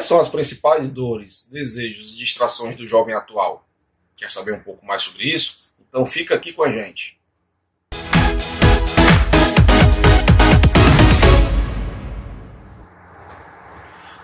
Quais são as principais dores, desejos e distrações do jovem atual? Quer saber um pouco mais sobre isso? Então fica aqui com a gente.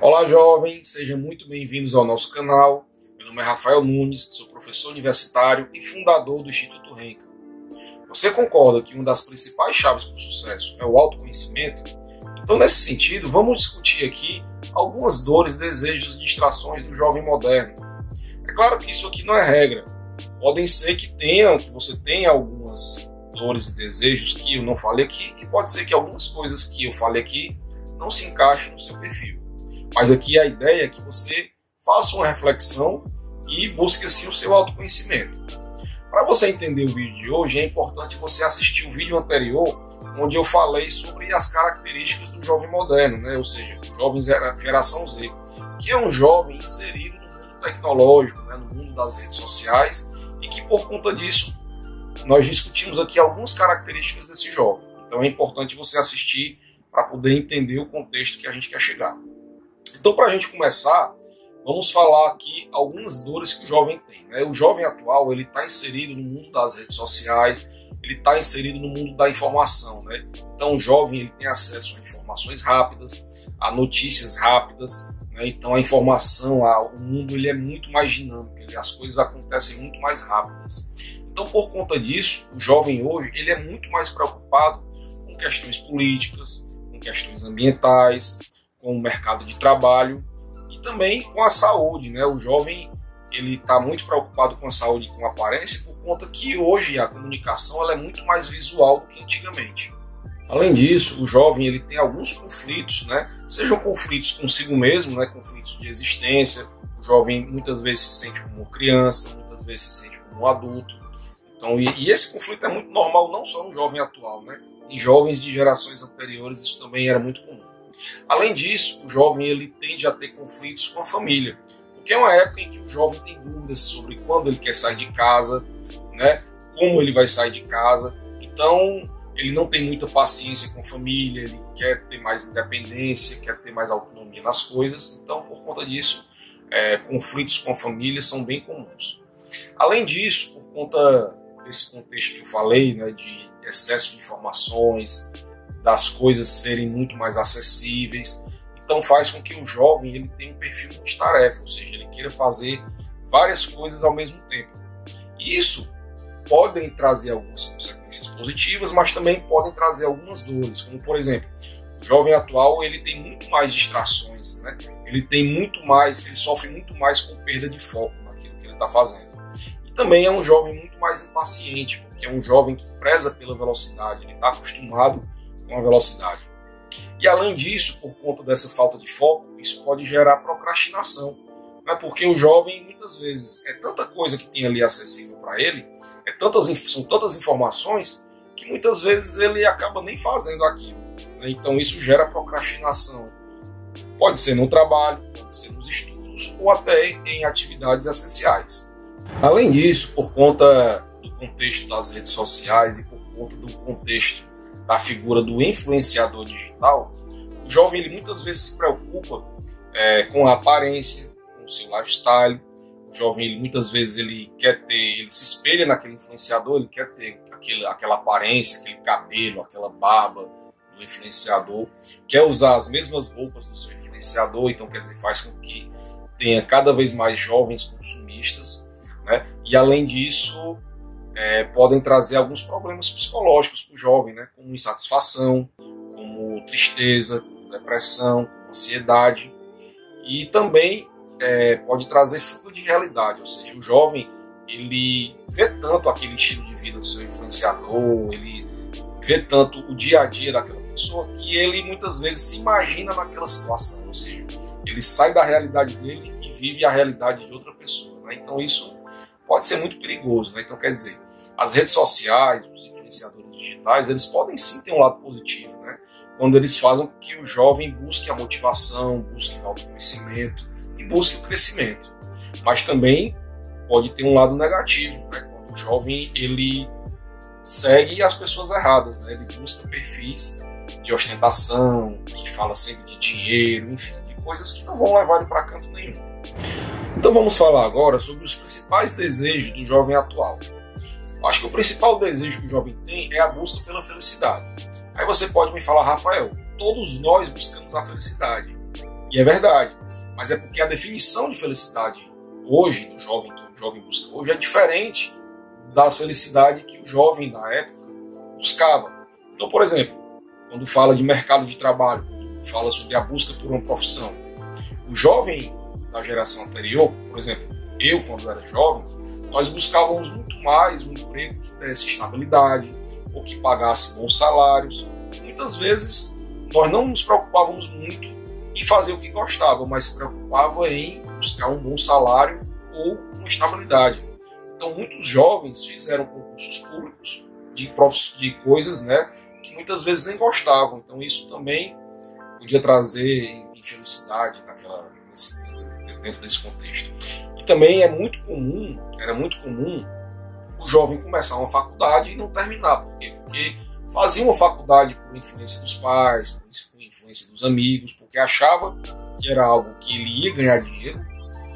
Olá, jovem, sejam muito bem-vindos ao nosso canal. Meu nome é Rafael Nunes, sou professor universitário e fundador do Instituto Renca. Você concorda que uma das principais chaves para o sucesso é o autoconhecimento? Então, nesse sentido, vamos discutir aqui algumas dores, desejos e distrações do jovem moderno. É claro que isso aqui não é regra. Podem ser que tenham, que você tenha algumas dores e desejos que eu não falei aqui, e pode ser que algumas coisas que eu falei aqui não se encaixem no seu perfil. Mas aqui a ideia é que você faça uma reflexão e busque assim o seu autoconhecimento. Para você entender o vídeo de hoje, é importante você assistir o vídeo anterior, onde eu falei sobre as características do jovem moderno, né? ou seja, o jovem geração Z, que é um jovem inserido no mundo tecnológico, né? no mundo das redes sociais, e que por conta disso nós discutimos aqui algumas características desse jovem. Então é importante você assistir para poder entender o contexto que a gente quer chegar. Então, para a gente começar, vamos falar aqui algumas dores que o jovem tem. Né? O jovem atual ele está inserido no mundo das redes sociais, ele está inserido no mundo da informação. Né? Então, o jovem ele tem acesso a informações rápidas, a notícias rápidas. Né? Então, a informação, a, o mundo ele é muito mais dinâmico, ele, as coisas acontecem muito mais rápidas. Então, por conta disso, o jovem hoje ele é muito mais preocupado com questões políticas, com questões ambientais, com o mercado de trabalho e também com a saúde, né? O jovem ele está muito preocupado com a saúde e com a aparência por conta que hoje a comunicação ela é muito mais visual do que antigamente. Além disso, o jovem ele tem alguns conflitos, né? Sejam conflitos consigo mesmo, né? Conflitos de existência. O jovem muitas vezes se sente como criança, muitas vezes se sente como adulto. Então, e, e esse conflito é muito normal não só no jovem atual, né? Em jovens de gerações anteriores isso também era muito comum. Além disso, o jovem ele tende a ter conflitos com a família, porque é uma época em que o jovem tem dúvidas sobre quando ele quer sair de casa, né? Como ele vai sair de casa. Então, ele não tem muita paciência com a família, ele quer ter mais independência, quer ter mais autonomia nas coisas. Então, por conta disso, é, conflitos com a família são bem comuns. Além disso, por conta desse contexto que eu falei, né, de excesso de informações, das coisas serem muito mais acessíveis. Então faz com que o jovem ele tenha um perfil multitarefa, ou seja, ele queira fazer várias coisas ao mesmo tempo. Isso podem trazer algumas consequências positivas, mas também podem trazer algumas dores, como por exemplo, o jovem atual ele tem muito mais distrações, né? Ele tem muito mais, ele sofre muito mais com perda de foco naquilo que ele está fazendo. E também é um jovem muito mais impaciente, porque é um jovem que preza pela velocidade, ele está acostumado com a velocidade. E além disso, por conta dessa falta de foco, isso pode gerar procrastinação. Né? Porque o jovem, muitas vezes, é tanta coisa que tem ali acessível para ele, é tantas, são tantas informações, que muitas vezes ele acaba nem fazendo aquilo. Né? Então isso gera procrastinação. Pode ser no trabalho, pode ser nos estudos, ou até em atividades essenciais. Além disso, por conta do contexto das redes sociais e por conta do contexto da figura do influenciador digital, o jovem ele muitas vezes se preocupa é, com a aparência, com o seu lifestyle. O jovem ele, muitas vezes ele quer ter, ele se espelha naquele influenciador, ele quer ter aquele, aquela aparência, aquele cabelo, aquela barba do influenciador, quer usar as mesmas roupas do seu influenciador, então quer dizer faz com que tenha cada vez mais jovens consumistas, né? E além disso, é, podem trazer alguns problemas psicológicos para o jovem, né? como insatisfação, como tristeza, depressão, ansiedade. E também é, pode trazer fuga de realidade, ou seja, o jovem ele vê tanto aquele estilo de vida do seu influenciador, ele vê tanto o dia a dia daquela pessoa que ele muitas vezes se imagina naquela situação, ou seja, ele sai da realidade dele e vive a realidade de outra pessoa. Né? Então isso pode ser muito perigoso. Né? Então quer dizer, as redes sociais, os influenciadores digitais, eles podem sim ter um lado positivo, né? Quando eles fazem com que o jovem busque a motivação, busque o autoconhecimento e busque o crescimento. Mas também pode ter um lado negativo, né? Quando o jovem ele segue as pessoas erradas, né? Ele busca perfis de ostentação, que fala sempre de dinheiro, enfim, de coisas que não vão levar ele para canto nenhum. Então vamos falar agora sobre os principais desejos do jovem atual. Acho que o principal desejo que o jovem tem é a busca pela felicidade. Aí você pode me falar, Rafael, todos nós buscamos a felicidade. E é verdade, mas é porque a definição de felicidade hoje, do jovem que o jovem busca hoje, é diferente da felicidade que o jovem da época buscava. Então, por exemplo, quando fala de mercado de trabalho, fala sobre a busca por uma profissão, o jovem da geração anterior, por exemplo, eu quando era jovem, nós buscávamos muito mais um emprego que desse estabilidade ou que pagasse bons salários. Muitas vezes nós não nos preocupávamos muito em fazer o que gostávamos, mas se preocupava em buscar um bom salário ou uma estabilidade. Então muitos jovens fizeram concursos públicos de, de coisas né, que muitas vezes nem gostavam. Então isso também podia trazer infelicidade naquela, nesse, dentro desse contexto. Também é muito comum, era muito comum o jovem começar uma faculdade e não terminar. Por quê? Porque fazia uma faculdade por influência dos pais, por influência dos amigos, porque achava que era algo que ele ia ganhar dinheiro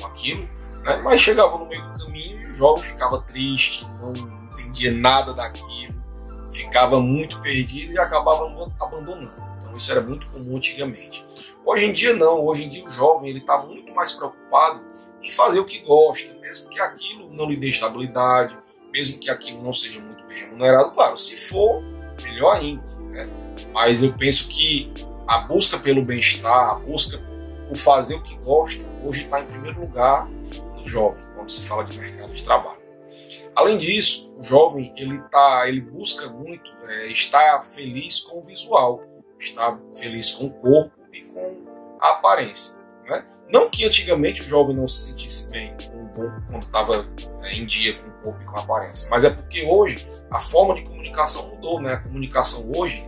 com aquilo, né? mas chegava no meio do caminho e o jovem ficava triste, não entendia nada daquilo, ficava muito perdido e acabava abandonando. Então isso era muito comum antigamente. Hoje em dia não, hoje em dia o jovem ele está muito mais preocupado em fazer o que gosta, mesmo que aquilo não lhe dê estabilidade, mesmo que aquilo não seja muito bem remunerado. Claro, se for, melhor ainda. Né? Mas eu penso que a busca pelo bem-estar, a busca por fazer o que gosta, hoje está em primeiro lugar no jovem, quando se fala de mercado de trabalho. Além disso, o jovem ele tá, ele busca muito é, estar feliz com o visual estar feliz com o corpo e com a aparência. Né? Não que antigamente o jovem não se sentisse bem quando estava é, em dia com o corpo e com a aparência, mas é porque hoje a forma de comunicação mudou. Né? A comunicação hoje,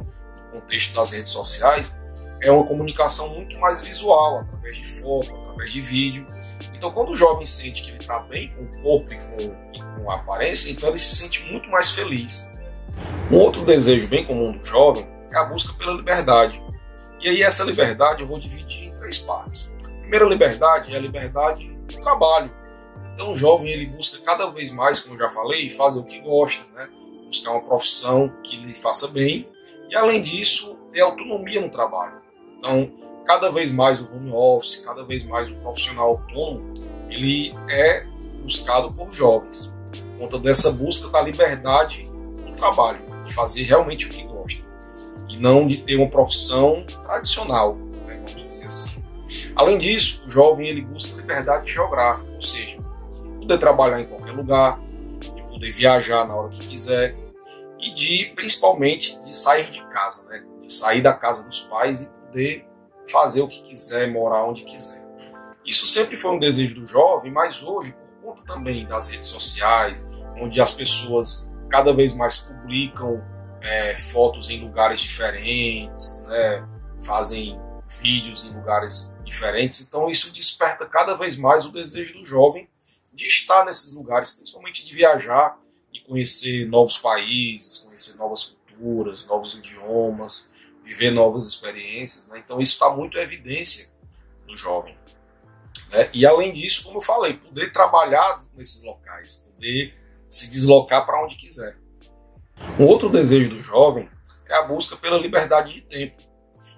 no contexto das redes sociais, é uma comunicação muito mais visual, através de foto, através de vídeo. Então, quando o jovem sente que ele está bem com o corpo e com, com a aparência, então ele se sente muito mais feliz. Um outro desejo bem comum do jovem é a busca pela liberdade. E aí essa liberdade eu vou dividir em três partes. A primeira liberdade é a liberdade do trabalho. Então o jovem ele busca cada vez mais, como já falei, fazer o que gosta, né? buscar uma profissão que lhe faça bem e além disso ter autonomia no trabalho. Então cada vez mais o home office, cada vez mais o profissional autônomo, ele é buscado por jovens, por conta dessa busca da liberdade no trabalho, de fazer realmente o que gosta e não de ter uma profissão tradicional, né, vamos dizer assim. Além disso, o jovem ele busca liberdade geográfica, ou seja, de poder trabalhar em qualquer lugar, de poder viajar na hora que quiser e de principalmente de sair de casa, né, de sair da casa dos pais e poder fazer o que quiser, morar onde quiser. Isso sempre foi um desejo do jovem, mas hoje, por conta também das redes sociais, onde as pessoas cada vez mais publicam é, fotos em lugares diferentes, né? fazem vídeos em lugares diferentes. Então isso desperta cada vez mais o desejo do jovem de estar nesses lugares, principalmente de viajar e conhecer novos países, conhecer novas culturas, novos idiomas, viver novas experiências. Né? Então isso está muito em evidência no jovem. Né? E além disso, como eu falei, poder trabalhar nesses locais, poder se deslocar para onde quiser. Um outro desejo do jovem é a busca pela liberdade de tempo.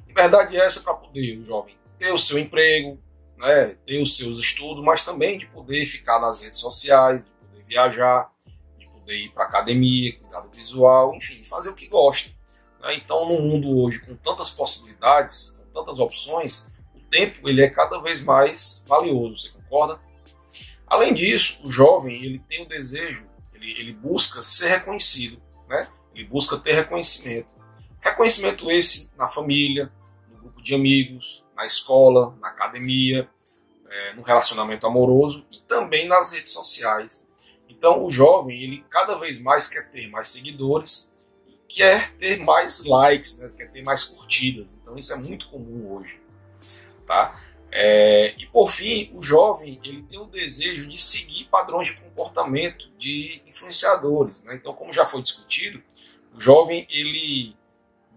Liberdade essa para poder o jovem ter o seu emprego, né, ter os seus estudos, mas também de poder ficar nas redes sociais, de poder viajar, de poder ir para academia, cuidar do visual, enfim, fazer o que gosta. Né? Então, no mundo hoje com tantas possibilidades, com tantas opções, o tempo ele é cada vez mais valioso. Você concorda? Além disso, o jovem ele tem o desejo, ele, ele busca ser reconhecido né? Ele busca ter reconhecimento. Reconhecimento esse na família, no grupo de amigos, na escola, na academia, é, no relacionamento amoroso e também nas redes sociais. Então o jovem ele cada vez mais quer ter mais seguidores e quer ter mais likes, né? quer ter mais curtidas. Então isso é muito comum hoje, tá? É, e por fim, o jovem ele tem o desejo de seguir padrões de comportamento de influenciadores. Né? Então, como já foi discutido, o jovem ele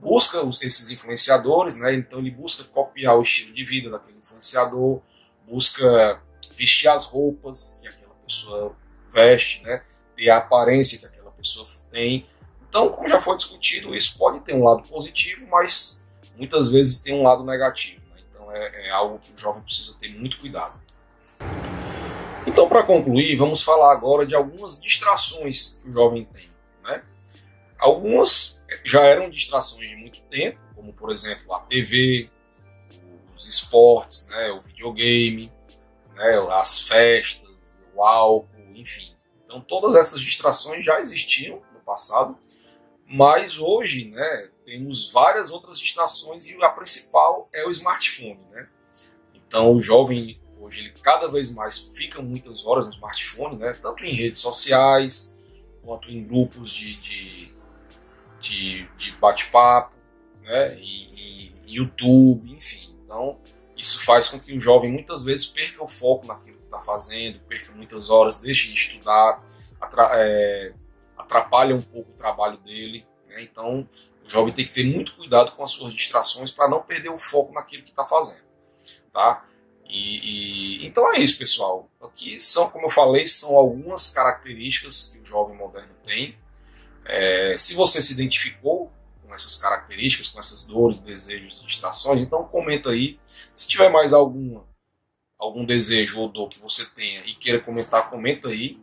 busca esses influenciadores, né? Então ele busca copiar o estilo de vida daquele influenciador, busca vestir as roupas que aquela pessoa veste, né? Ter a aparência que aquela pessoa tem. Então, como já foi discutido, isso pode ter um lado positivo, mas muitas vezes tem um lado negativo. É, é algo que o jovem precisa ter muito cuidado. Então, para concluir, vamos falar agora de algumas distrações que o jovem tem. Né? Algumas já eram distrações de muito tempo, como por exemplo a TV, os esportes, né, o videogame, né, as festas, o álcool, enfim. Então todas essas distrações já existiam no passado, mas hoje, né, temos várias outras distrações e a principal é o smartphone, né? Então o jovem hoje ele cada vez mais fica muitas horas no smartphone, né? Tanto em redes sociais quanto em grupos de, de, de, de bate-papo, né? E, e YouTube, enfim. Então isso faz com que o jovem muitas vezes perca o foco naquilo que está fazendo, perca muitas horas, deixe de estudar, é, atrapalha um pouco o trabalho dele. Né? Então o jovem tem que ter muito cuidado com as suas distrações para não perder o foco naquilo que está fazendo, tá? E, e, então é isso, pessoal. Aqui são, como eu falei, são algumas características que o jovem moderno tem. É, se você se identificou com essas características, com essas dores, desejos distrações, então comenta aí. Se tiver mais alguma, algum desejo ou dor que você tenha e queira comentar, comenta aí.